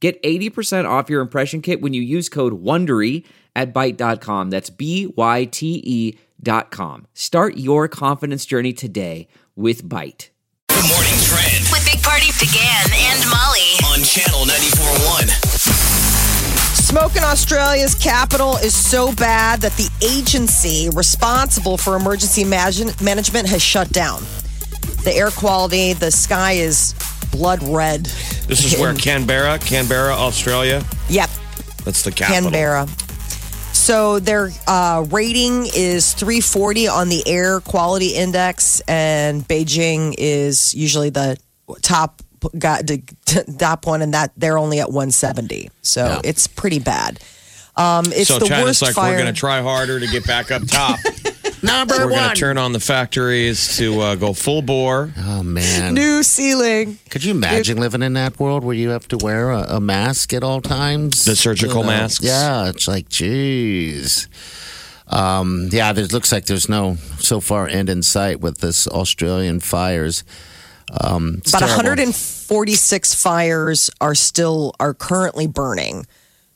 Get 80% off your impression kit when you use code WONDERY at Byte.com. That's B Y T E dot com. Start your confidence journey today with Byte. Good morning trend With Big Party began and Molly. on channel 94.1. Smoke in Australia's capital is so bad that the agency responsible for emergency imagine- management has shut down. The air quality, the sky is blood red. This is where Canberra, Canberra, Australia. Yep, That's the capital. Canberra. So their uh, rating is 340 on the air quality index, and Beijing is usually the top got the top one, and that they're only at 170. So Yeah. it's pretty bad. Um, it's so the China's worst like, fire. we're going to try harder to get back up top. Number we're going one. to turn on the factories to uh, go full bore. oh man. New ceiling. Could you imagine living in that world where you have to wear a, a mask at all times? The surgical masks? Yeah, it's like, geez. Um, yeah, there looks like there's no so far end in sight with this Australian fires. Um, About terrible. 146 fires are still are currently burning.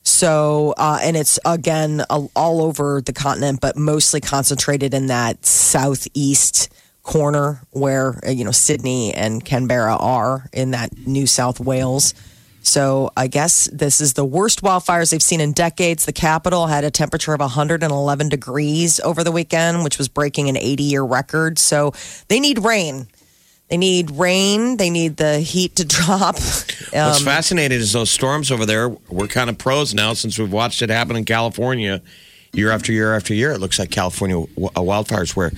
So, uh, and it's again all over the continent, but mostly concentrated in that southeast corner where uh, you know Sydney and Canberra are in that New South Wales. So I guess this is the worst wildfires they've seen in decades. The capital had a temperature of 111 degrees over the weekend, which was breaking an 80 year record. So they need rain. They need rain. They need the heat to drop. What's Um, fascinating is those storms over there. We're kind of pros now since we've watched it happen in California year after year after year. It looks like California uh, wildfires where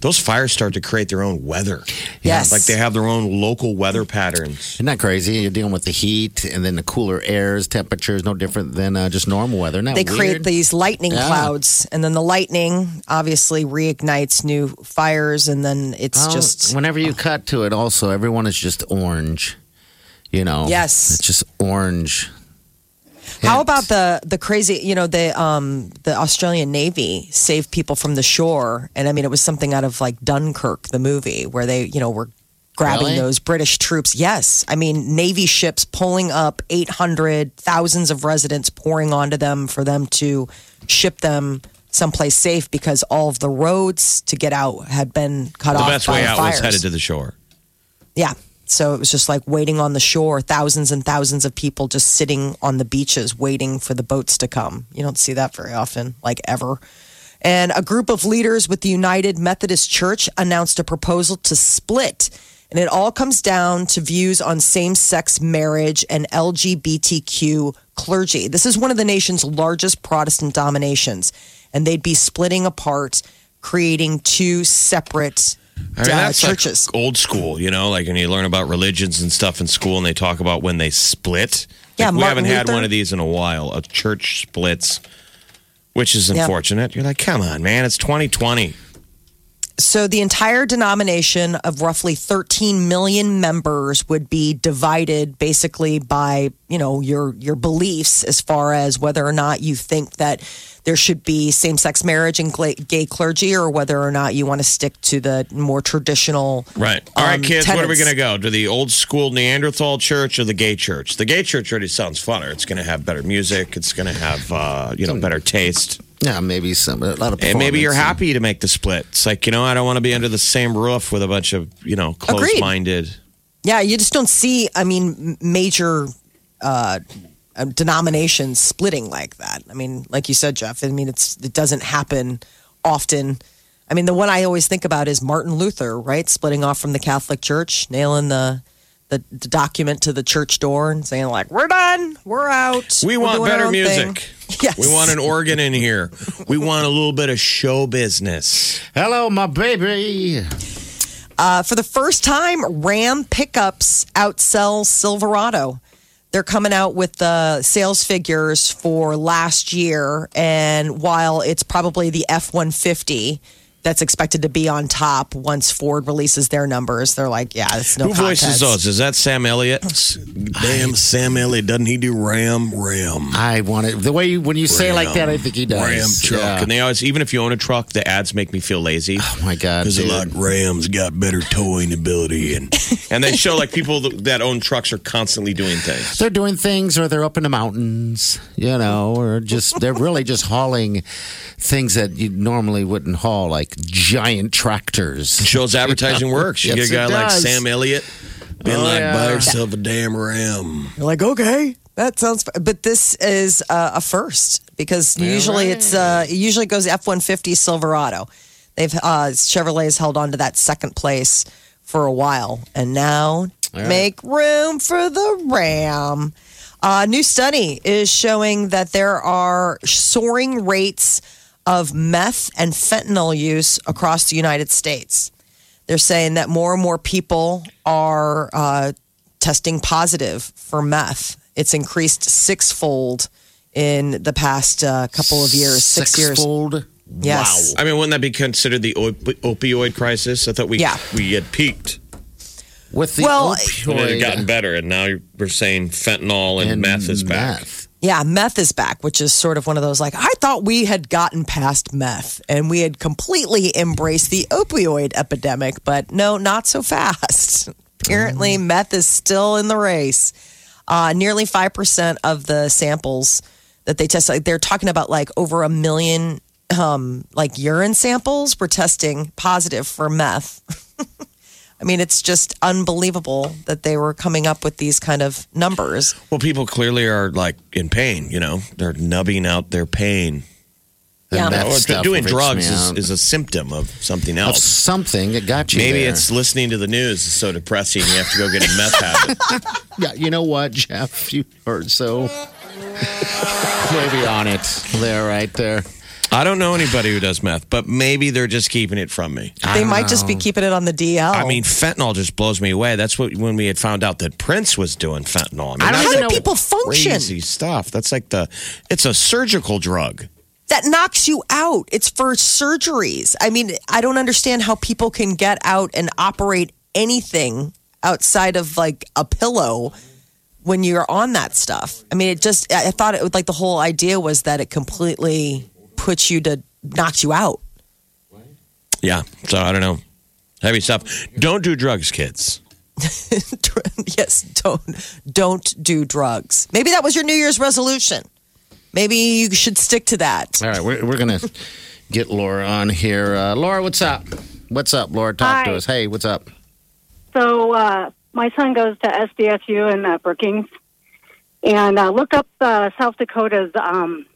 those fires start to create their own weather. Yes. Like they have their own local weather patterns. Isn't that crazy? You're dealing with the heat and then the cooler airs, temperatures, no different than uh, just normal weather. Isn't that they create these lightning Yeah. clouds, and then the lightning obviously reignites new fires, and then it's Well, just whenever you cut to it, also everyone is just orange. You know, Yes. it's just orange. How about the the crazy? You know, the um the Australian Navy saved people from the shore, and I mean, it was something out of like Dunkirk, the movie, where they you know were grabbing Really? those British troops. Yes, I mean, Navy ships pulling up eight hundred thousands of residents pouring onto them for them to ship them someplace safe because all of the roads to get out had been cut off. The off. best by way out fires. was headed to the shore. Yeah. So it was just like waiting on the shore, thousands and thousands of people just sitting on the beaches waiting for the boats to come. You don't see that very often, like ever. And a group of leaders with the United Methodist Church announced a proposal to split. And it all comes down to views on same sex marriage and LGBTQ clergy. This is one of the nation's largest Protestant dominations. And they'd be splitting apart, creating two separate I mean, uh, that's like churches. old school, you know, like when you learn about religions and stuff in school and they talk about when they split. Yeah, Like, we haven't had Luther. one of these in a while. A church splits, which is unfortunate. You're like, come on, man, it's 2020. So the entire denomination of roughly 13 million members would be divided basically by, you know, your your beliefs as far as whether or not you think that there should be same-sex marriage and gay clergy or whether or not you want to stick to the more traditional Right. All right, um, kids, where are we going to go? To the old school Neanderthal church or the gay church? The gay church already sounds funner. It's going to have better music. It's going to have, uh, you know, better taste. Yeah, maybe some a lot of. And maybe you're performance. happy to make the split. It's like, you know, I don't want to be under the same roof with a bunch of, you know, close minded. Yeah, you just don't see, I mean, major uh, uh, denominations splitting like that. I mean, like you said, Jeff, I mean, it's it doesn't happen often. I mean, the one I always think about is Martin Luther, right? Splitting off from the Catholic Church, nailing the the, the document to the church door and saying like, "We're done, we're out. We We're want better own thing." music. Yes. We want an organ in here. We want a little bit of show business. Hello, my baby. Uh, for the first time, Ram pickups outsell Silverado. they're coming out with the sales figures for last year, and while it's probably the F one fifty that's expected to be on top once Ford releases their numbers, they're like, yeah, it's no Who voices contest. those? Is that Sam Elliott? Damn, Sam Elliott. Doesn't he do Ram? Ram. I want it the way you, when you say it like that. I think he does. Ram truck. Yeah. And they always, even if you own a truck, the ads make me feel lazy. Oh my god! Because they're dude. like Rams got better towing ability, and and they show like people that that own trucks are constantly doing things. they're doing things or they're up in the mountains, you know, or just they're really just hauling things that you normally wouldn't haul, like giant tractors. Shows advertising works. You Yes, get a guy like. Sam Elliott being Oh, like, yeah. buy yourself a damn Ram. You're like, okay, that sounds. But this is uh, a first because usually it's uh, it usually goes F one fifty Silverado. They've uh, Chevrolet's held on to that second place for a while, and now right. make room for the Ram. A new study is showing that there are soaring rates of meth and fentanyl use across the United States. They're saying that more and more people are uh, testing positive for meth. It's increased sixfold in the past uh, couple of years, six years. Sixfold. Yes. I mean, wouldn't that be considered the op- opioid crisis? I thought we Yeah. we had peaked. With the Well, And it had gotten better, and now we're saying fentanyl and, meth is back. meth. Yeah, meth is back, which is sort of one of those like, I thought we had gotten past meth and we had completely embraced the opioid epidemic, but no, not so fast. Apparently, meth is still in the race. Uh, nearly 5% of the samples that they test, like, they're talking about like over a million um, like urine samples were testing positive for meth. I mean, it's just unbelievable that they were coming up with these kind of numbers. Well, people clearly are like in pain. You know, they're nubbing out their pain. The Yeah. meth Or oh, stuff doing drugs is, is a symptom of something else. of else. something that got you. Maybe there. it's listening to the news is so depressing. You have to go get a meth habit. Yeah, you know what, Jeff? You heard so. Maybe on it. There, right there. I don't know anybody who does meth, but maybe they're just keeping it from me. They don't might just be keeping it on the DL. I mean, fentanyl just blows me away. That's what when we had found out that Prince was doing fentanyl. I mean, I don't that's even how do know- people function? crazy stuff. That's like the it's a surgical drug. That knocks you out. It's for surgeries. I mean, I don't understand how people can get out and operate anything outside of like a pillow when you're on that stuff. I mean, it just, I I thought it would like the whole idea was that it completely puts you to, knocks you out. Yeah. So I don't know. Heavy stuff. Don't do drugs, kids. yes, don't, don't do drugs. Maybe that was your New Year's resolution. Maybe you should stick to that. All right, we're, we're going to get Laura on here. Uh, Laura, what's up? What's up, Laura? Talk to us. Hey, what's up? So uh, my son goes to SDSU in uh, Brookings, and uh, look up uh, South Dakota's um,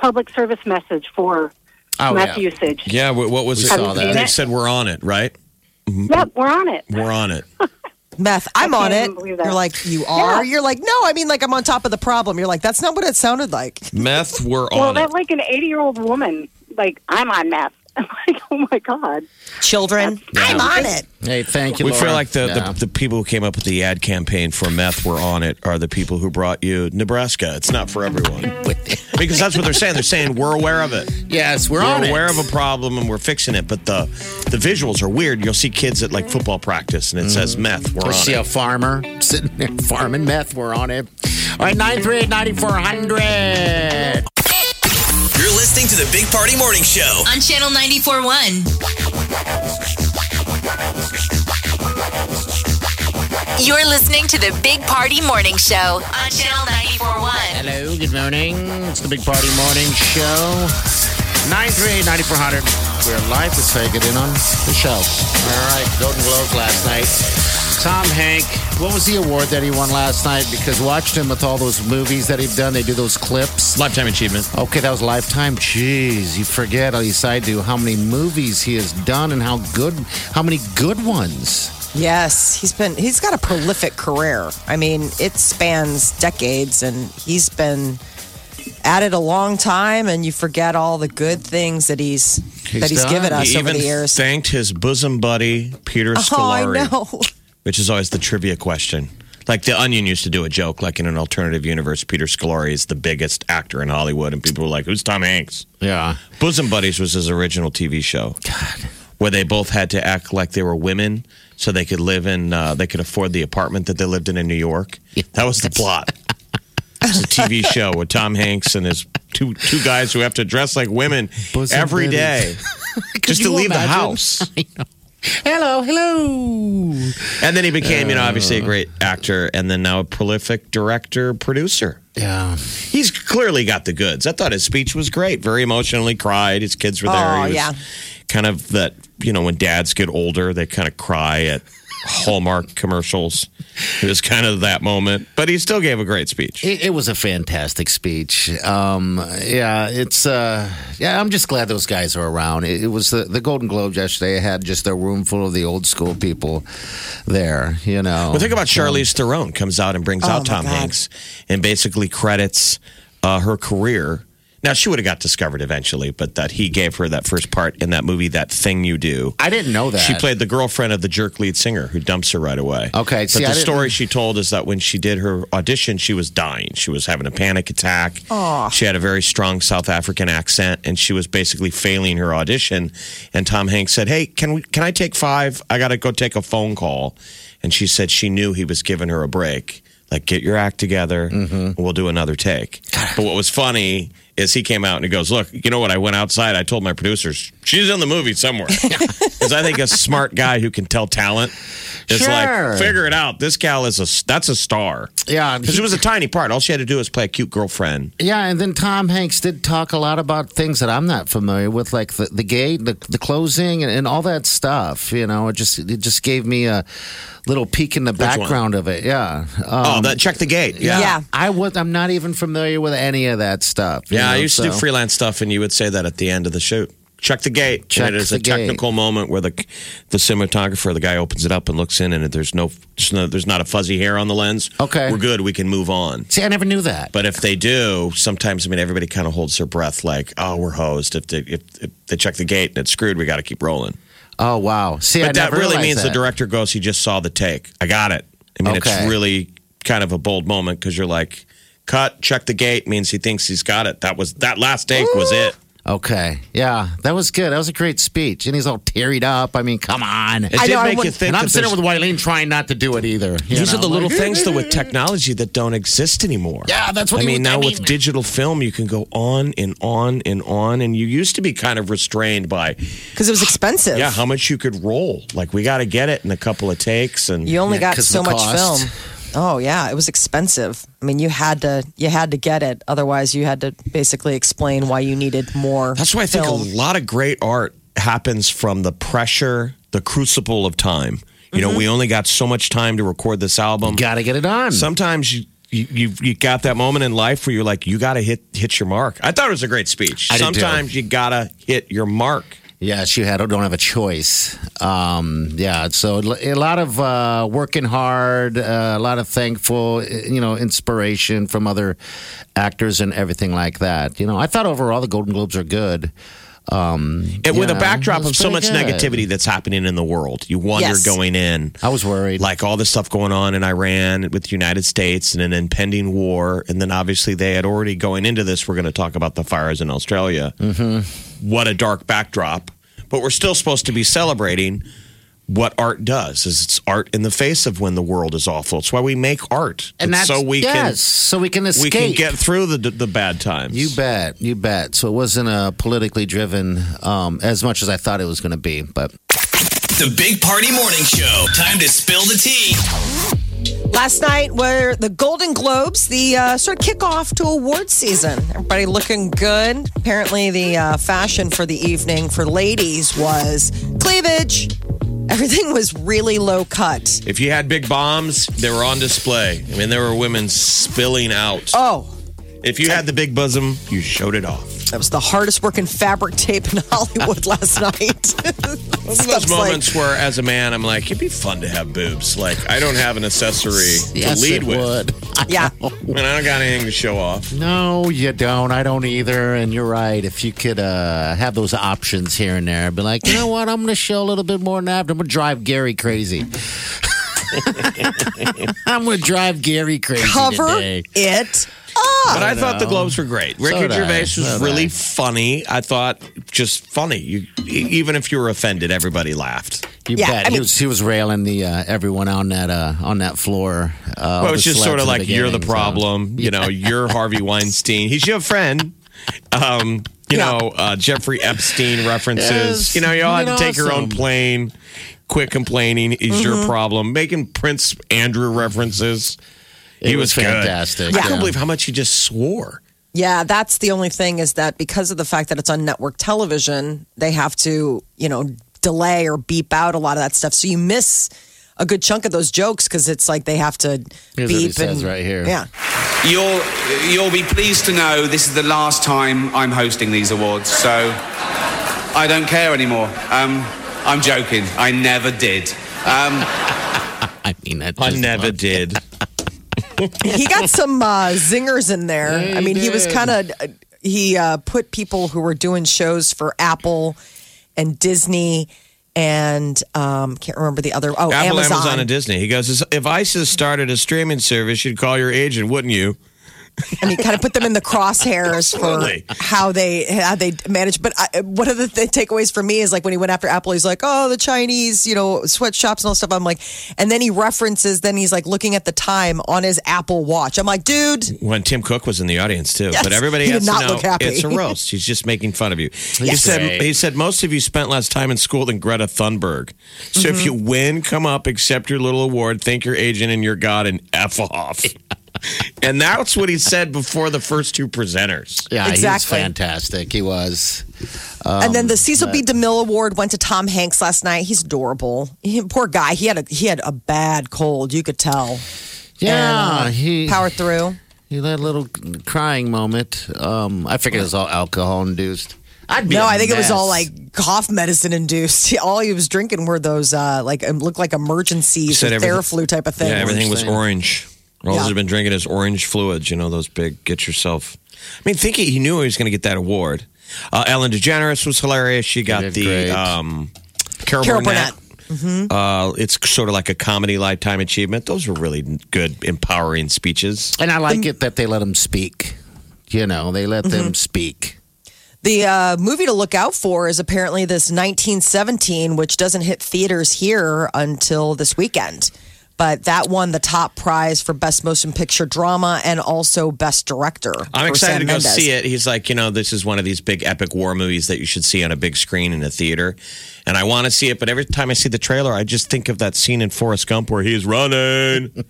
public service message for Oh, meth yeah. usage. Yeah. What, what was We it? saw that. They said we're on it, right? Mm-hmm. Yep, we're on it. We're on it. Meth, I'm on it. even believe that. You're like, you are? Yeah. You're like, no, I mean, like, I'm on top of the problem. You're like, that's not what it sounded like. Meth, we're Well, on it. that's like an 80 year old woman. Like, I'm on meth. I'm like, oh my God. Children, I'm on it. Hey, thank you, We Laura. feel like the, Yeah. the, the people who came up with the ad campaign for meth were on it are the people who brought you Nebraska. It's not for everyone. because that's what they're saying. They're saying we're aware of it. yes, we're, on. We're on aware it. of a problem and we're fixing it, but the the visuals are weird. You'll see kids at like football practice and it mm-hmm. says meth. We're I on see a it. farmer sitting there farming meth. We're on it. All right, 938 9400. You're listening to the Big Party Morning Show. On Channel 94.1. You're listening to the Big Party Morning Show on Channel 94.1. Hello, good morning. It's the Big Party Morning Show. 938 9400. We're live. Let's take it in on the show. All right, Golden Globes last night. Tom Hank, what was the award that he won last night? Because watched him with all those movies that he've done. They do those clips. Lifetime achievement. Okay, that was Lifetime. Jeez, you forget, at least I do, how many movies he has done and how good, how many good ones. Yes, he's been he's got a prolific career. I mean, it spans decades and he's been at it a long time and you forget all the good things that he's, He's that he's done. given us He over even the years. thanked his bosom buddy Peter oh, I Scolari, know. which is always the trivia question. Like the Onion used to do a joke, like in an alternative universe, Peter Scolari is the biggest actor in Hollywood, and people were like, "Who's Tom Hanks?" Yeah. Bosom Buddies was his original TV show. God. Where they both had to act like they were women so they could live in, uh, they could afford the apartment that they lived in in New York. That was the plot. It's a TV show with Tom Hanks and his two two guys who have to dress like women Bosom every buddies. day just to leave the imagine? house. Hello, hello. And then he became, you know, obviously Uh. a great actor and then now a prolific director, producer. Yeah. He's clearly got the goods. I thought his speech was great. Very emotionally cried. His kids were there. Oh, he was yeah. kind of that, you know, when dads get older, they kind of cry at Hallmark commercials. It was kind of that moment, but he still gave a great speech. It, it was a fantastic speech. Um, yeah, it's uh, yeah. I'm just glad those guys are around. It, it was the, the Golden Globes yesterday. had just a room full of the old school people there. You know. Well, think about Charlize Theron comes out and brings Oh, out Tom God. Hanks and basically credits uh, her career. Now she would have got discovered eventually, but that he gave her that first part in that movie, that thing you do. I didn't know that. She played the girlfriend of the jerk lead singer who dumps her right away. Okay, but see, the I didn't- story she told is that when she did her audition, she was dying. She was having a panic attack. She had a very strong South African accent, and she was basically failing her audition. And Tom Hanks said, "Hey, can we? Can I take five? I got to go take a phone call." And she said she knew he was giving her a break. Like, get your act together, Mm-hmm. and we'll do another take. But what was funny is he came out and he goes, "Look, you know what? I went outside. I told my producers she's in the movie somewhere." Because I think a smart guy who can tell talent is Sure. like, figure it out. This gal is a that's a star. Yeah, because it was a tiny part. All she had to do was play a cute girlfriend. Yeah, and then Tom Hanks did talk a lot about things that I'm not familiar with, like the, the gate, the, the closing, and, and all that stuff. You know, it just it just gave me a little peek in the one? background of it. Yeah. oh, Um, that check the gate. Yeah. Yeah. I was. I'm not even familiar with any of that stuff. Yeah, I used to do freelance stuff, and you would say that at the end of the shoot. Check the gate. Check and it is the a technical gate. moment where the the cinematographer, the guy opens it up and looks in, and there's no, there's no there's not a fuzzy hair on the lens. Okay. we're good. We can move on. See, I never knew that. But if they do, sometimes I mean everybody kind of holds their breath, like, "Oh, we're hosed." If they if, if they check the gate and it's screwed, we got to keep rolling. oh wow. See, I But that never really means the director goes, he just saw the take. I got it. I mean, Okay. it's really kind of a bold moment because you're like, cut, check the gate means he thinks he's got it. That was that last take was it. Okay. Yeah, that was good. That was a great speech, and he's all tearied up. I mean, come on. It I did know, I make you wouldn't- think. and I'm sitting there's- with Wileen trying not to do it either. you These are know, the little like- things though with technology that don't exist anymore. Yeah, that's what I he mean. was- I Now mean- with digital film, you can go on and on and on, and you used to be kind of restrained by because it was expensive. yeah how much you could roll. Like we got to get it in a couple of takes, and You only Yeah, got 'cause so of the much cost. film. Oh yeah, it was expensive. I mean, you had to you had to get it. Otherwise, you had to basically explain why you needed more. That's why I think film. a lot of great art happens from the pressure, the crucible of time. You know, we mm-hmm. only got so much time to record this album. Got to get it on. Sometimes you, you you you got that moment in life where you're like, you got to hit hit your mark. I thought it was a great speech. I. Sometimes you gotta hit your mark. Yes, you had don't have a choice. Um, yeah, so a lot of uh, working hard, uh, a lot of thankful, you know, inspiration from other actors and everything like that. You know, I thought overall the Golden Globes are good. Um, And with a backdrop of so much good. negativity that's happening in the world, you wonder Yes. going in. I was worried. like all this stuff going on in Iran with the United States and an impending war. And then obviously they had already going into this, we're going to talk about the fires in Australia. Mm-hmm. What a dark backdrop. But we're still supposed to be celebrating what art does is it's art in the face of when the world is awful. It's why we make art. and It's that's so we yes, so we can can escape. we can get through the the bad times. You bet, you bet. So it wasn't a politically driven um, as much as I thought it was going to be, but The Big Party Morning Show. Time to spill the tea. Last night were the Golden Globes, the uh, sort of kickoff to award season. Everybody looking good. Apparently, the uh, fashion for the evening for ladies was cleavage. Everything was really low cut. If you had big bombs, they were on display. I mean, there were women spilling out. Oh, If you had the big bosom, you showed it off. that was the hardest working fabric tape in Hollywood last night. Those are those Stuff's like- moments where, as a man, I'm like, it'd be fun to have boobs. Like, I don't have an accessory yes, to lead it with. would. yeah. And I don't got anything to show off. No, you don't. I don't either. And you're right. If you could uh, have those options here and there, be like, you know what? I'm going to show a little bit more than that. I'm going to drive Gary crazy. I'm going to drive Gary crazy Cover today. it But I thought the Globes were great. Ricky did I. Gervais was So really I. funny. I thought just funny. You, e- even if you were offended, everybody laughed. You Yeah, bet. I he was he was railing the uh, everyone on that uh, on that floor. Uh, Well, it's the just sort of in like you're the beginning, so- problem. You know, you're Harvey Weinstein. He's your friend. Um, you Yeah. know, uh, Jeffrey Epstein references. Yes. You know, you all had to know, take your own plane. Quit complaining is your Mm-hmm. problem. Making Prince Andrew references. It he was was, good. fantastic, I yeah. can't believe how much he just swore. Yeah, that's the only thing is that because of the fact that it's on network television, they have to, you know, delay or beep out a lot of that stuff. So you miss a good chunk of those jokes because it's like they have to Here's what he beep says and right here. Yeah. You'll you'll be pleased to know this is the last time I'm hosting these awards, so I don't care anymore. Um, I'm joking. I never did. Um, I mean, that I just- never did. he got some uh, zingers in there. Yeah, I mean, he was kind of he uh, put people who were doing shows for Apple and Disney and um, can't remember the other. Oh, Apple, Amazon. Amazon, and Disney. He goes, if ISIS started a streaming service, you'd call your agent, wouldn't you? And he kind of put them in the crosshairs Absolutely. for how they how they manage. But I, one of the th- takeaways for me is like when he went after Apple, he's like, "Oh, the Chinese, you know, sweatshops and all stuff." I'm like, and then he references, then he's like looking at the time on his Apple Watch. I'm like, dude, When Tim Cook was in the audience too, Yes. but everybody He has did to know look happy. it's a roast. He's just making fun of you. He said Great. he said most of you spent less time in school than Greta Thunberg. So if Mm-hmm. you win, come up, accept your little award, thank your agent and your god, and f off. and that's what he said before the first two presenters. Yeah, he was fantastic. He was. and then the Cecil B. DeMille Award went to Tom Hanks last night. He's adorable. He, poor guy. He had a he had a bad cold. You could tell. Yeah, And, uh, he powered through. he had a little crying moment. Um, I figured it was all alcohol induced. I'd be No, I think it was all like cough medicine induced. All he was drinking were those uh like looked like Emergen-Cs, said or everything- Theraflu type of thing. Yeah, everything was orange. All Yeah. he's been drinking is orange fluids. You know those big get yourself. I mean, think he knew he was going to get that award. Uh, Ellen DeGeneres was hilarious. She got did the great. um, Carol, Carol Burnett. Burnett. Uh, it's sort of like a comedy lifetime achievement. Those were really good, empowering speeches. And I like it that they let him speak. You know, they let Mm-hmm. them speak. The uh, movie to look out for is apparently this 1917, which doesn't hit theaters here until this weekend. But that won the top prize for best motion picture drama and also best director. I'm excited Sam to go Mendes. see it. He's like, you know, this is one of these big epic war movies that you should see on a big screen in a theater. And I want to see it, but every time I see the trailer, I just think of that scene in Forrest Gump where he's running.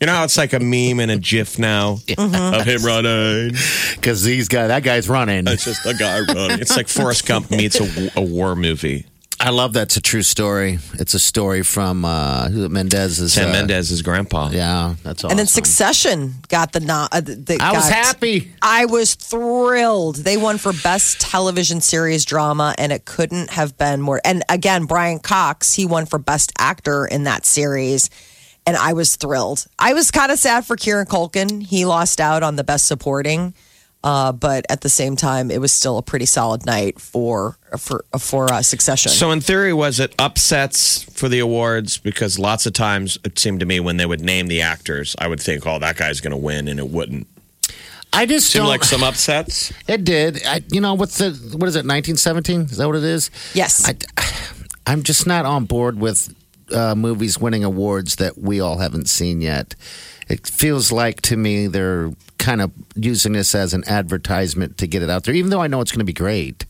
you know, how it's like a meme and a gif now Mm-hmm. of him running. Because these guy, that guy's running. It's just a guy running. It's like Forrest Gump meets a, a war movie. I love that's a true story. It's a story from uh, who- Mendes's. Sam uh, Mendes's grandpa. Yeah, that's awesome. And then Succession got the no- uh, the I was happy. I was thrilled. They won for best television series drama, and it couldn't have been more. And again, Brian Cox, he won for best actor in that series, and I was thrilled. I was kind of sad for Kieran Culkin. He lost out on the best supporting, uh, but at the same time, it was still a pretty solid night for for for uh, Succession. So, in theory, was it upsets for the awards? Because lots of times it seemed to me when they would name the actors, I would think, oh, that guy's going to win, and it wouldn't. I just Seemed don't like some upsets. It did. I, you know what's the what is it? Nineteen seventeen? Is that what it is? Yes. I, I'm just not on board with uh, movies winning awards that we all haven't seen yet. It feels like to me they're kind of using this as an advertisement to get it out there, even though I know it's going to be great.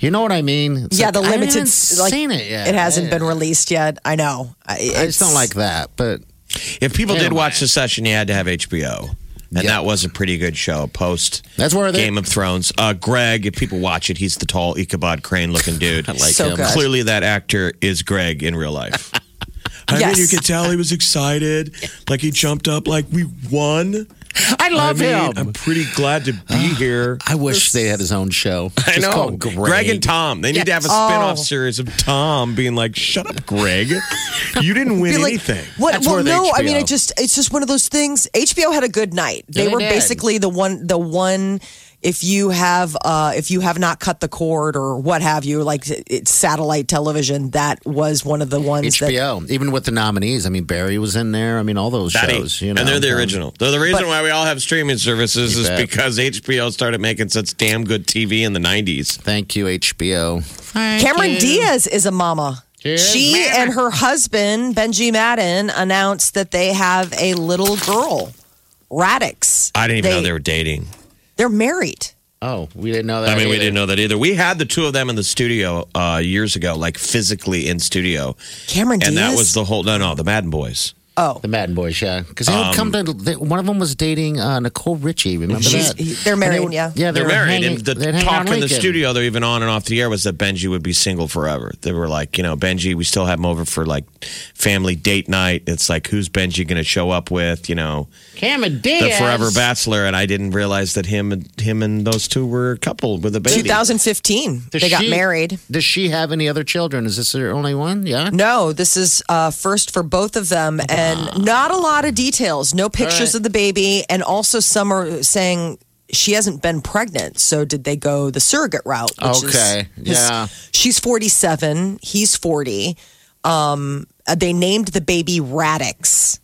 You know what I mean? It's yeah, like, the I limited haven't like seen it yet. It hasn't I, been released yet. I know. It's, I just don't like that, but If people did watch the session, you had to have HBO. And Yeah. that was a pretty good show post that's where they Game of Thrones. Uh, Greg, if people watch it, he's the tall Ichabod Crane looking dude. I like So him. good. Clearly, that actor is Greg in real life. I Yes. mean, you could tell he was excited. Like he jumped up, like we won. I love I mean, him. I'm pretty glad to be here. I wish they had his own show. I Just know. called Greg. and Tom. They need to have a spin-off Oh. series of Tom being like, "Shut up, Greg. You didn't win like, anything." What? That's well, where the no. I mean, HBO. it just it's just one of those things. HBO had a good night. They Yeah, they were did. basically the one the one if you have uh, if you have not cut the cord or what have you, like it's satellite television, that was one of the ones that HBO, even with the nominees. I mean, Barry was in there. I mean, all those Daddy. shows. You know, and they're the Um, original. They're the reason But- why we all have streaming services is bet. because HBO started making such damn good TV in the 90s. Thank you, HBO. Thank Cameron you. Diaz is a mama. Cheers, she mama. and her husband Benji Madden announced that they have a little girl, Raddix. I didn't even know they were dating. They're married. Oh, we didn't know that. I mean, we either. didn't know that either. We had the two of them in the studio uh, years ago, like physically in studio. Cameron And Diaz. that was the whole, no, no, the Madden Boys. Oh, The Madden Boys, yeah, because they would Um, come to. They, one of them was dating uh, Nicole Richie. Remember She's- that? he- they're And they married, yeah. yeah, they They're were married. hanging- and the they'd hang talk out in the weekend. studio, they're even on and off the air, was that Benji would be single forever. They were like, you know, Benji, we still have him over for like family date night. It's like, who's Benji going to show up with? You know, Cameron Diaz, the forever bachelor. And I didn't realize that him and him and those two were coupled with a baby. 2015. Does they got she- married. Does she have any other children? Is this her only one? Yeah. No, this is uh, first for both of them, and not a lot of details. No pictures right. of the baby, and also some are saying she hasn't been pregnant. So did they go the surrogate route? Which Okay, yeah. She's forty-seven. He's forty. Um, uh, they named the baby Raddix,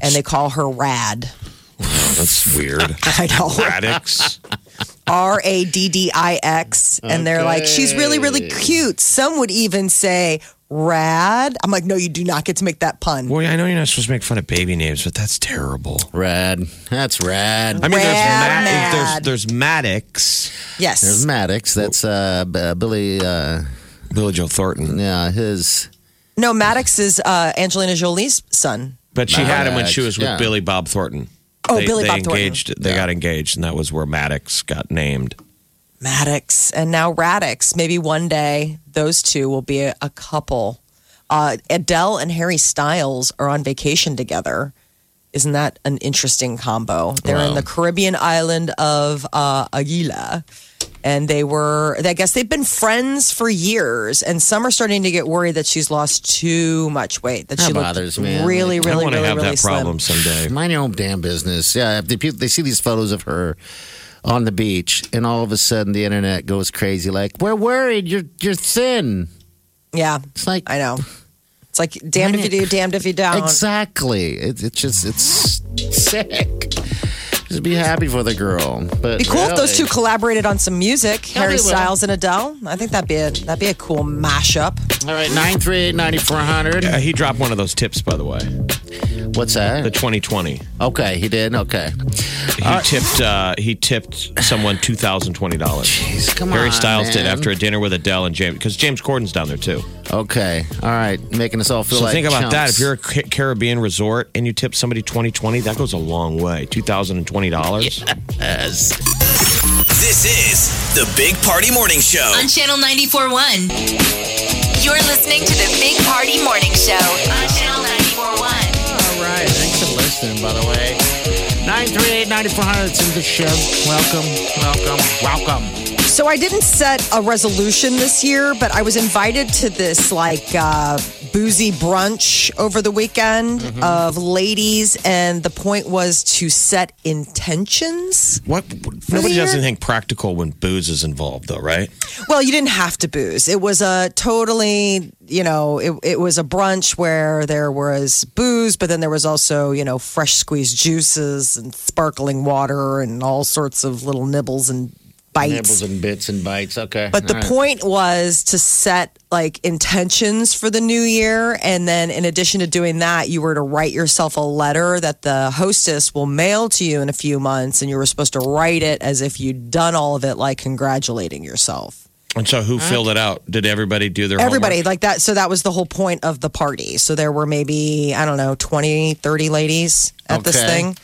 and they call her Rad. That's weird. I know. Raddix. R A D D I X. And they're like, she's really, really cute. Some would even say rad. I'm like, no, you do not get to make that pun. Well, I know you're not supposed to make fun of baby names, but that's terrible. Rad. That's rad. I mean, there's, Rad Ma- mad. there's there's Maddox, Yes. There's Maddox. That's uh, B- Billy. Uh, Billy Joe Thornton, yeah, his. no, Maddox is uh, Angelina Jolie's son. but she had him when she was with yeah. Billy Bob Thornton. Oh, they, Billy they Bob Thornton. engaged. They got engaged, and that was where Maddox got named. Maddox and now Raddix. Maybe one day those two will be a, a couple. Uh, Adele and Harry Styles are on vacation together. Isn't that an interesting combo? They're in the Caribbean island of uh, Anguilla. And they were, I guess they've been friends for years. And some are starting to get worried that she's lost too much weight. That That she looked bothers me. really, I really, want to really, have really that slim. problem someday. Mind your own damn business. Yeah, if the people they see these photos of her on the beach, and all of a sudden the internet goes crazy. Like, we're worried. You're you're thin. Yeah, It's like I know. It's like damned if you do, damned if you don't. exactly. It, it's just it's sick. Just be happy for the girl. But Be cool if those two collaborated on some music. Yeah, Harry. Styles and Adele. I think that'd be a that'd be a cool mashup. All right, nine three eight ninety four hundred. Uh, he dropped one of those tips, by the way. What's that? The 2020. Okay, he did. Okay. He tipped. Uh, he tipped someone two thousand twenty dollars. Jeez, come Harry on, Styles did after a dinner with Adele and James, because James Corden's down there too. Okay. All right. Making us all feel So like think about that. If you're a Caribbean resort and you tip somebody twenty twenty, that goes a long way. Two thousand and twenty dollars. Yes. This is the Big Party Morning Show. On Channel 94.1. You're listening to the Big Party Morning Show on Channel 94.1. Thanks for listening, by the way. 938-9400. It's in the show. Welcome. Welcome. Welcome. So I didn't set a resolution this year, but I was invited to this like uh, boozy brunch over the weekend Mm-hmm. of ladies, and the point was to set intentions. What? Nobody does anything practical when booze is involved, though, right? Well, you didn't have to booze. It was a totally, you know, it, it was a brunch where there was booze, but then there was also, you know, fresh squeezed juices and sparkling water and all sorts of little nibbles and bites. Nibbles and bits and bites. Okay. But the All right. point was to set like intentions for the new year. And then in addition to doing that, you were to write yourself a letter that the hostess will mail to you in a few months. And you were supposed to write it as if you'd done all of it, like congratulating yourself. And so, who filled it out? Did everybody do their Everybody homework? like that. So that was the whole point of the party. So there were maybe, I don't know, 20, 30 ladies at this Okay. thing.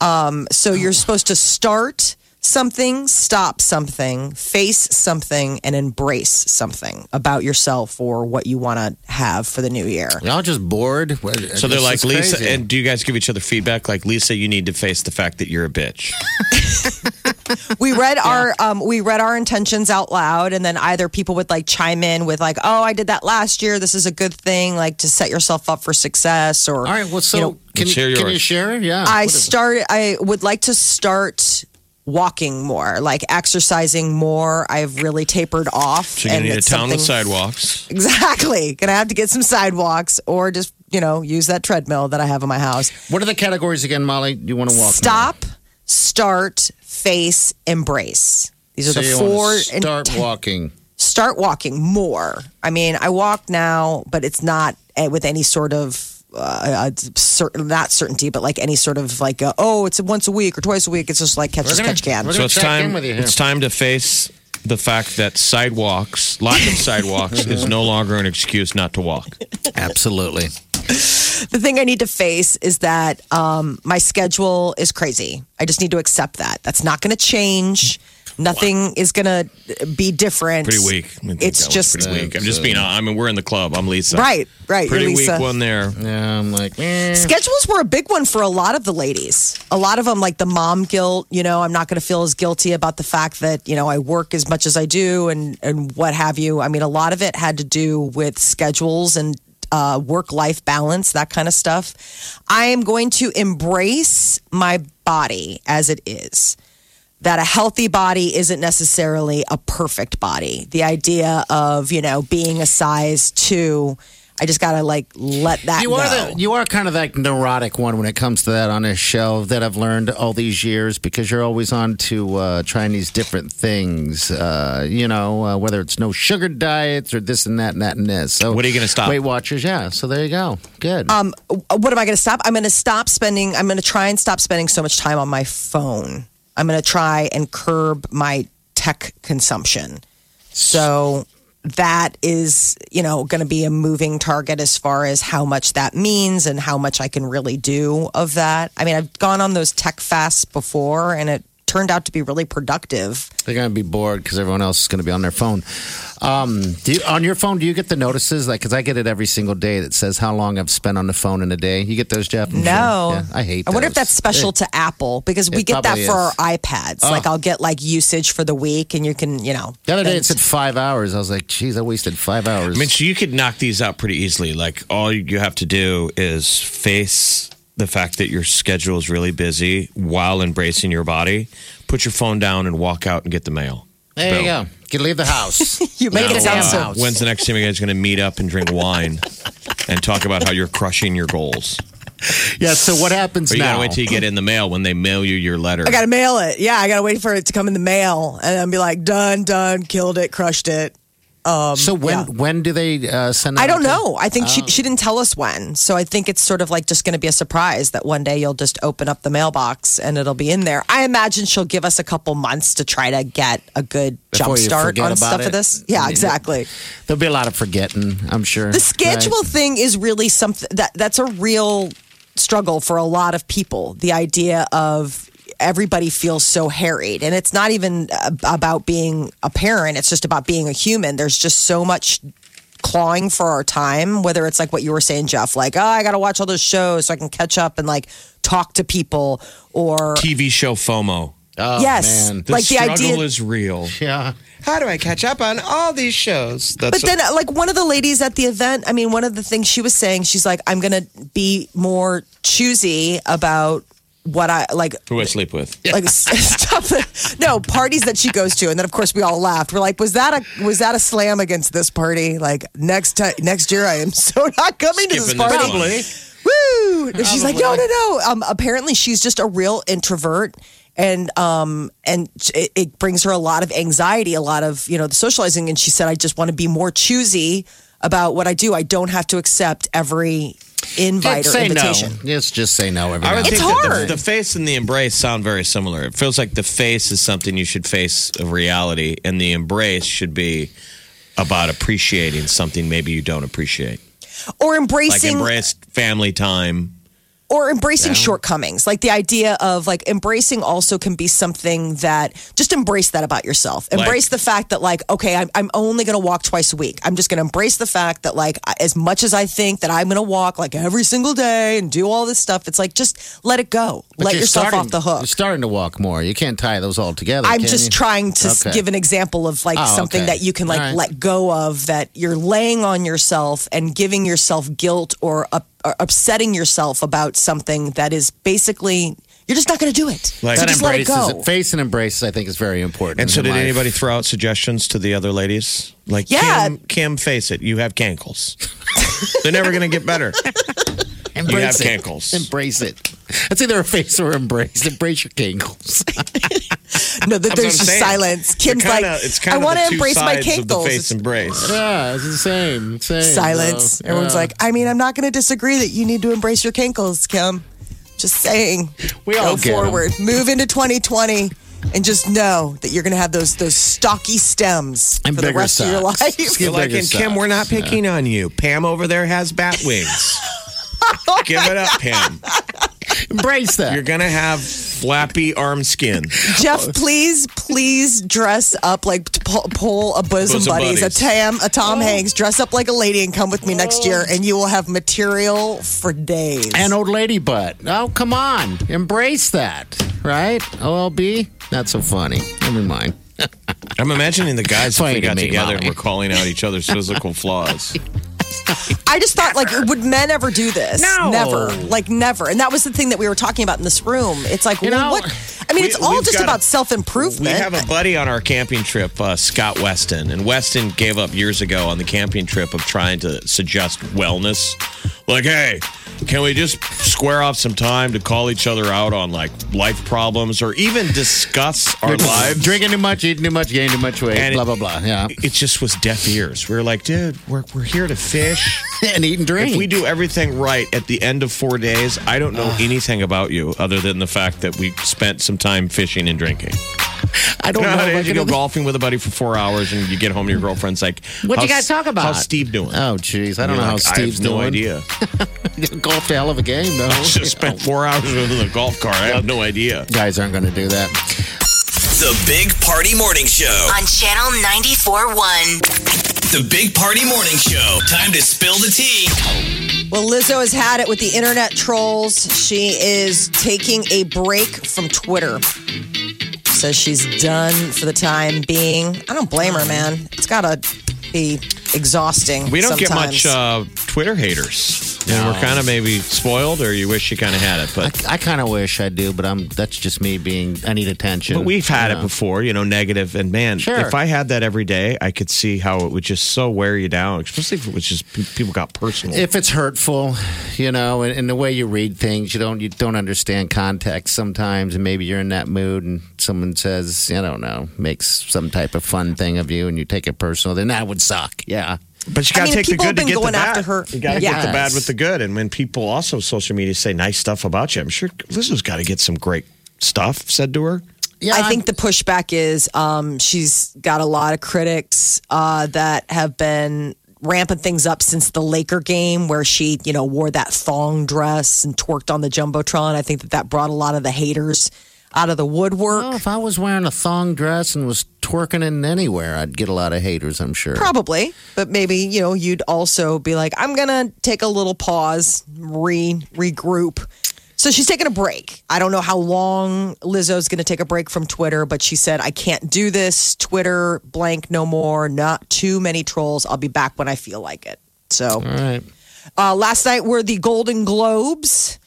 Um, so you're supposed to start something, stop something, face something, and embrace something about yourself or what you want to have for the new year. Y'all just bored. So they're like Lisa, and do you guys give each other feedback? Like Lisa, you need to face the fact that you're a bitch. We read our um, we read our intentions out loud, and then either people would like chime in with like, "Oh, I did that last year. This is a good thing, like to set yourself up for success." Or all right. Well, so you know, can, you, share hear can you share? Yeah. I What is- started. I would like to start walking more, like exercising more. I've really tapered off. So you're gonna need a it's town with sidewalks. Exactly. Gonna have to get some sidewalks or just, you know, use that treadmill that I have in my house. What are the categories again, Molly? Do you want to walk? Stop, start, face, embrace. These So are the you four. want to start int- walking. start walking more. I mean, I walk now, but it's not eh, with any sort of uh, uh, certain, not certainty, but like any sort of like, uh, oh, it's once a week or twice a week. It's just like catch We're as gonna- catch can. we're So it's time. with you here. It's time to face the fact that sidewalks, lack of sidewalks, is no longer an excuse not to walk. Absolutely. The thing I need to face is that um, my schedule is crazy. I just need to accept that. That's not going to change. Nothing is going to be different. Pretty weak. I think It's just pretty weak. I'm just being. I mean, we're in the club. I'm Lisa. right, right. Pretty You're weak one there. Yeah, I'm like, eh. Schedules were a big one for a lot of the ladies. A lot of them, like the mom guilt, you know, I'm not going to feel as guilty about the fact that, you know, I work as much as I do and, and what have you. I mean, a lot of it had to do with schedules and uh, work life balance, that kind of stuff. I am going to embrace my body as it is. That a healthy body isn't necessarily a perfect body. The idea of, you know, being a size two, I just got to like let that You go. are the you are kind of that neurotic one when it comes to that on this show that I've learned all these years because you're always on to uh, trying these different things. Uh, you know, uh, whether it's no sugar diets or this and that and that and this. So What are you gonna stop? Weight Watchers, yeah. So there you go. Good. um, what am I going to stop? I'm going to stop spending. I'm going to try and stop spending so much time on my phone. I'm going to try and curb my tech consumption. So that is, you know, going to be a moving target as far as how much that means and how much I can really do of that. I mean, I've gone on those tech fasts before, and it turned out to be really productive. They're going to be bored because everyone else is going to be on their phone. Um, do you, on your phone, do you get the notices? Like, because I get it every single day that says how long I've spent on the phone in a day. You get those, Jeff? I'm sure. No, Yeah, I hate. I wonder if that's special It- to Apple because we get that probably for our is. iPads. Like I'll get like usage for the week, and you can, you know. The other day it said five hours. I was like, geez, I wasted five hours. I mean, so you could knock these out pretty easily. Like all you have to do is face the fact that your schedule is really busy while embracing your body. Put your phone down and walk out and get the mail. there you go. You can leave the house. you make Now, it sound uh, so. When's the next time you guys going to meet up and drink wine and talk about how you're crushing your goals? yeah. So what happens Or you gotta wait till you get in the mail when they mail you your letter. I gotta mail it. Yeah, I gotta wait for it to come in the mail, and then be like, done, done, killed it, crushed it. So when yeah. when do they uh, send? I don't know. I think Oh. she she didn't tell us when, so I think it's sort of like just going to be a surprise that one day you'll just open up the mailbox and it'll be in there. I imagine she'll give us a couple months to try to get a good Before jump start on stuff it? of this. Yeah, exactly. There'll be a lot of forgetting. I'm sure. The schedule Right? thing is really something that that's a real struggle for a lot of people. The idea of everybody feels so harried and it's not even uh, about being a parent it's just about being a human there's just so much clawing for our time whether it's like what you were saying jeff like oh i gotta watch all those shows so i can catch up and like talk to people or TV show FOMO. Oh, yes man. The like the struggle idea is real. Yeah. How do I catch up on all these shows? That's But then, uh, like one of the ladies at the event, I mean, one of the things she was saying, she's like, I'm going to be more choosy about what I like. who I sleep with. Like stuff that no parties that she goes to, and then of course we all laughed. We're like, was that a was that a slam against this party? Like next time next year, I am so not coming to this Skipping this party. one. Woo! And she's like, no, no, no. Um, apparently, she's just a real introvert, and um, and it, it brings her a lot of anxiety, a lot of you know the socializing. And she said, I just want to be more choosy about what I do. I don't have to accept every invite or say invitation. no. Just just say no every I now would and It's think that the- hard. The, face and the embrace sound very similar. It feels like the face is something you should face of reality, and the embrace should be about appreciating something maybe you don't appreciate. Or embracing Like embracing embrace family time. Or embracing shortcomings like the idea of like embracing also can be something that just embrace that about yourself embrace the fact that like okay i'm, I'm only going to walk twice a week i'm just going to embrace the fact that like as much as i think that i'm going to walk like every single day and do all this stuff it's like just let it go let yourself starting- off the hook You're starting to walk more. You can't tie those all together. I'm just you? trying to Okay. give an example of like Oh, something okay. that you can like right. let go of that you're laying on yourself and giving yourself guilt or, up, or upsetting yourself about something that is basically You're just not going to do it. Like- so just let it embraces go. Face and embrace, I think, is very important. And so, did life. anybody throw out suggestions to the other ladies? Like, Yeah. Kim, Kim, face it, you have cankles. They're never going to get better. embrace have it? cankles. Embrace it. It's either a face or embrace. Embrace your cankles. No, that there's just saying. silence. Kim's kinda- like, it's kind I want to two embrace my sides of the cankles. face embrace. yeah, it's the same. same silence. so, Everyone's yeah. like, I mean, I'm not going to disagree that you need to embrace your cankles, Kim. Just saying. We all go get 'em. forward. Move into 2020 and just know that you're going to have those those stocky stems And for the bigger rest of your life. Just You're like, bigger and Kim, we're not socks. picking on you. Pam over there has bat wings. Give it up, Pam. embrace that. You're going to have flappy arm skin. Jeff, please, please dress up like pull, pull a bosom, Bosom buddies, buddies. a Tam, a Tom oh. Hanks. Dress up like a lady and come with me next Oh. year, and you will have material for days. An old lady butt. Oh, come on. Embrace that. Right? OLB? Not so funny. Never mind. I'm imagining the guys if Funny we got me, together Molly. and we're calling out each other's physical flaws. I just thought, like, would men ever do this? No. never, like, never. And that was the thing that we were talking about in this room. It's like, You well, know, what? I mean, we- it's all we've just got a- about self improvement. We have a buddy on our camping trip, uh, Scott Weston, and Weston gave up years ago on the camping trip of trying to suggest wellness. Like, hey, can we just square off some time to call each other out on like life problems or even discuss our lives? Drinking too much, eating too much, gaining too much weight, And blah, blah, blah. Yeah. It just was deaf ears. We were like, dude, we're, we're here to fish. and eat and drink. If we do everything right at the end of four days, I don't know anything about you other than the fact that we spent some time fishing and drinking. I don't You know. know, how if it I is? you go golfing with a buddy for four hours and you get home, your girlfriend's like, What'd you guys talk about? How's Steve doing? Oh, jeez. I don't know You're how Steve's I have no doing. idea. Golfed a hell of a game, though. I Just spent four hours with him in the golf cart. I have no idea. Guys aren't going to do that. The Big Party Morning Show. On Channel 94.1. The Big Party Morning Show. Time to spill the tea. Well, Lizzo has had it with the internet trolls. She is taking a break from Twitter. Says she's done for the time being. I don't blame her, man. It's got to be exhausting. We don't get much uh, Twitter haters. And we're kind of maybe spoiled, or you wish you kind of had it. But I, I kind of wish I do, but I'm. That's just me being. I need attention. But we've had you it know. before, you know. And man, Sure. if I had that every day, I could see how it would just so wear you down, especially if it was just pe- people got personal. If it's hurtful, you know, and, and the way you read things, you don't you don't understand context sometimes, and maybe you're in that mood, and someone says, I don't know, makes some type of fun thing of you, and you take it personal, then that would suck. Yeah. But you got to mean, take the good to been get the bad. after her. You got to get the bad with the good. And when people also social media say nice stuff about you, I'm sure Lizzo's got to get some great stuff said to her. Yeah, I think the pushback is um, she's got a lot of critics uh, that have been ramping things up since the Laker game where she, you know, wore that thong dress and twerked on the jumbotron. I think that that brought a lot of the haters out of the woodwork. Well, if I was wearing a thong dress and was twerking in anywhere, I'd get a lot of haters, I'm sure. Probably, but maybe you know you'd also be like, I'm gonna take a little pause, re regroup. So she's taking a break. I don't know how long Lizzo's going to take a break from Twitter, but she said, I can't do this. Twitter blank no more. Not too many trolls. I'll be back when I feel like it. So All right. uh, last night were the Golden Globes.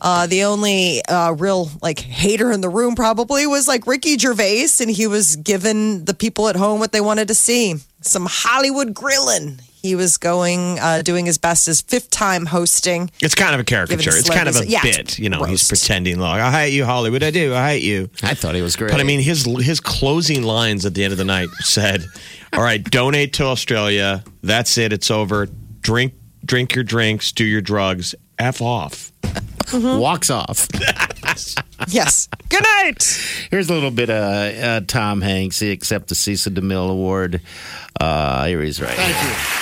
Uh, the only uh, real like hater in the room probably was like Ricky Gervais, and he was giving the people at home what they wanted to see some Hollywood grilling. He was going, uh, doing his best, his fifth time hosting. It's kind of a caricature. It's kind of a yeah, bit. You know, he's pretending like I hate you, Hollywood. I do. I hate you. I thought he was great. But I mean, his his closing lines at the end of the night said, "All right, donate to Australia. That's it. It's over. Drink drink your drinks. Do your drugs. F off." Walks off. Yes. Good night. Here's a little bit of uh, Tom Hanks. He accepted the Cecil DeMille Award. Uh, here he's right. Thank you.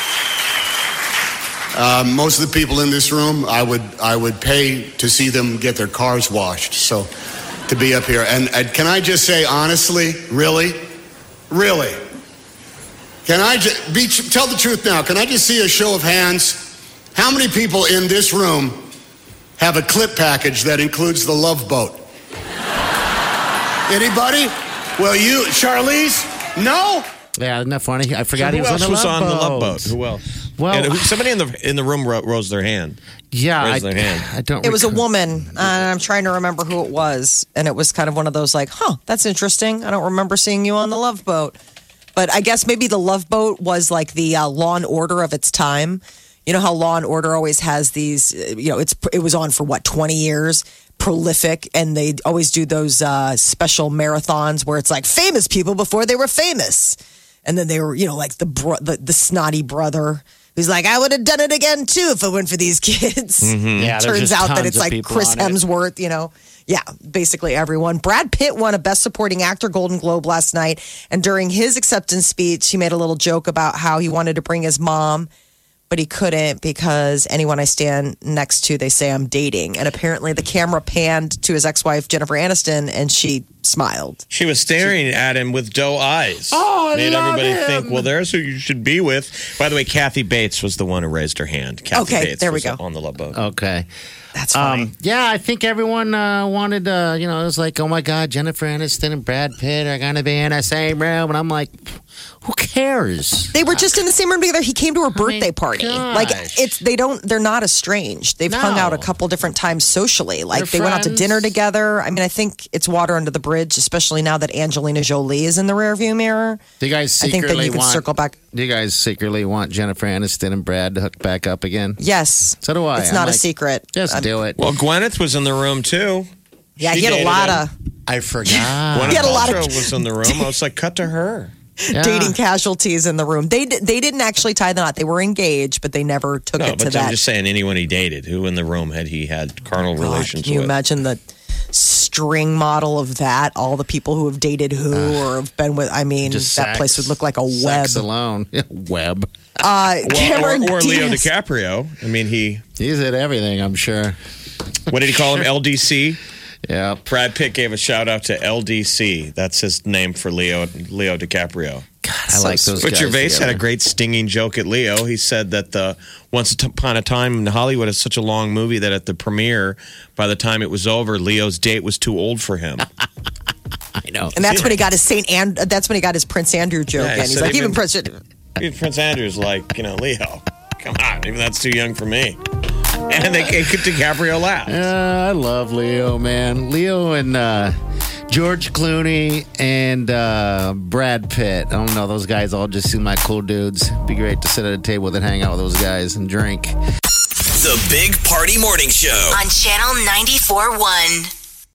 Um, most of the people in this room, I would I would pay to see them get their cars washed. So to be up here, and, and can I just say honestly, really, really, can I just be tell the truth now? Can I just see a show of hands? How many people in this room have a clip package that includes the Love Boat? Anybody? Well, you, Charlize? No. Yeah, isn't that funny? I forgot he Who was else on the was love on the love boat. boat? Who else? Well, And somebody in the in the room ro- rose their hand. yeah, I, their hand. I don't. It was a woman, and I'm trying to remember who it was. And it was kind of one of those like, huh, that's interesting. I don't remember seeing you on the Love Boat. But I guess maybe the Love Boat was like the uh, Law and Order of its time. You know how Law and Order always has these. uh, You know, it's it was on for what 20 years, prolific, and they always do those uh, special marathons where it's like famous people before they were famous, and then they were you know like the bro- the, the snotty brother. Who's like, I would have done it again too if it weren't for these kids. Yeah, Turns out that it's like Chris on it. Hemsworth, you know. Yeah, basically everyone. Brad Pitt won a Best Supporting Actor Golden Globe last night. And during his acceptance speech, he made a little joke about how he wanted to bring his mom, but he couldn't because anyone I stand next to, they say I'm dating. And apparently the camera panned to his ex wife, Jennifer Aniston, and she smiled. She was staring at him with doe eyes. Oh, I Made love everybody him. think, well, there's who you should be with. By the way, Kathy Bates was the one who raised her hand. Kathy Okay, Bates there we was go. on the love boat. Okay. That's fine. Um, yeah, I think everyone uh, wanted, uh, you know, it was like, oh my God, Jennifer Aniston and Brad Pitt are going to be in the same room. And I'm like, who cares? They were just in the same room together. He came to her birthday party. Like it's they don't they're not estranged. They've hung No. out a couple different times socially. Like They're went out to friends. dinner together. I mean, I think it's water under the bridge, especially now that Angelina Jolie is in the rearview mirror. Do you guys I think secretly then you can want, circle back. Do you guys secretly want Jennifer Aniston and Brad to hook back up again? Yes. So do I. It's I'm not a like, secret. Just Um, do it. Well, Gwyneth was in the room too. Yeah, She he had a dated lot him. of I forgot. Gwyneth He had a lot of- Paltrow was in the room. I was like, cut to her. Yeah. dating casualties in the room. They they didn't actually tie the knot. They were engaged, but they never took No, it to but that. I'm just saying, anyone he dated, who in the room had he had carnal God, relations can you with? imagine the string model of that? All the people who have dated who or have been with. I mean, Just that sex. place would look like a web. Sex alone. web. Uh, Well, Cameron or, or Leo Diaz. DiCaprio. I mean, he. He's at everything, I'm sure. What did he call him? LDC. Yeah. Brad Pitt gave a shout out to LDC. That's his name for Leo Leo DiCaprio. I like those But guys Gervais had a great stinging joke at Leo. He said that the Once Upon a Time in Hollywood is such a long movie that at the premiere, by the time it was over, Leo's date was too old for him. I know. And that's when he got his Saint and that's when he got his Prince Andrew joke. Yeah, and he's like, even- even Prince. Even Prince Andrew's like, you know, Leo, come on, even that's too young for me. And they DiCaprio laughed. Yeah, I love Leo, man. Leo and uh, George Clooney and uh, Brad Pitt. I don't know. Those guys all just seem like cool dudes. Be great to sit at a table with and hang out with those guys and drink. The Big Party Morning Show. on Channel 94.1.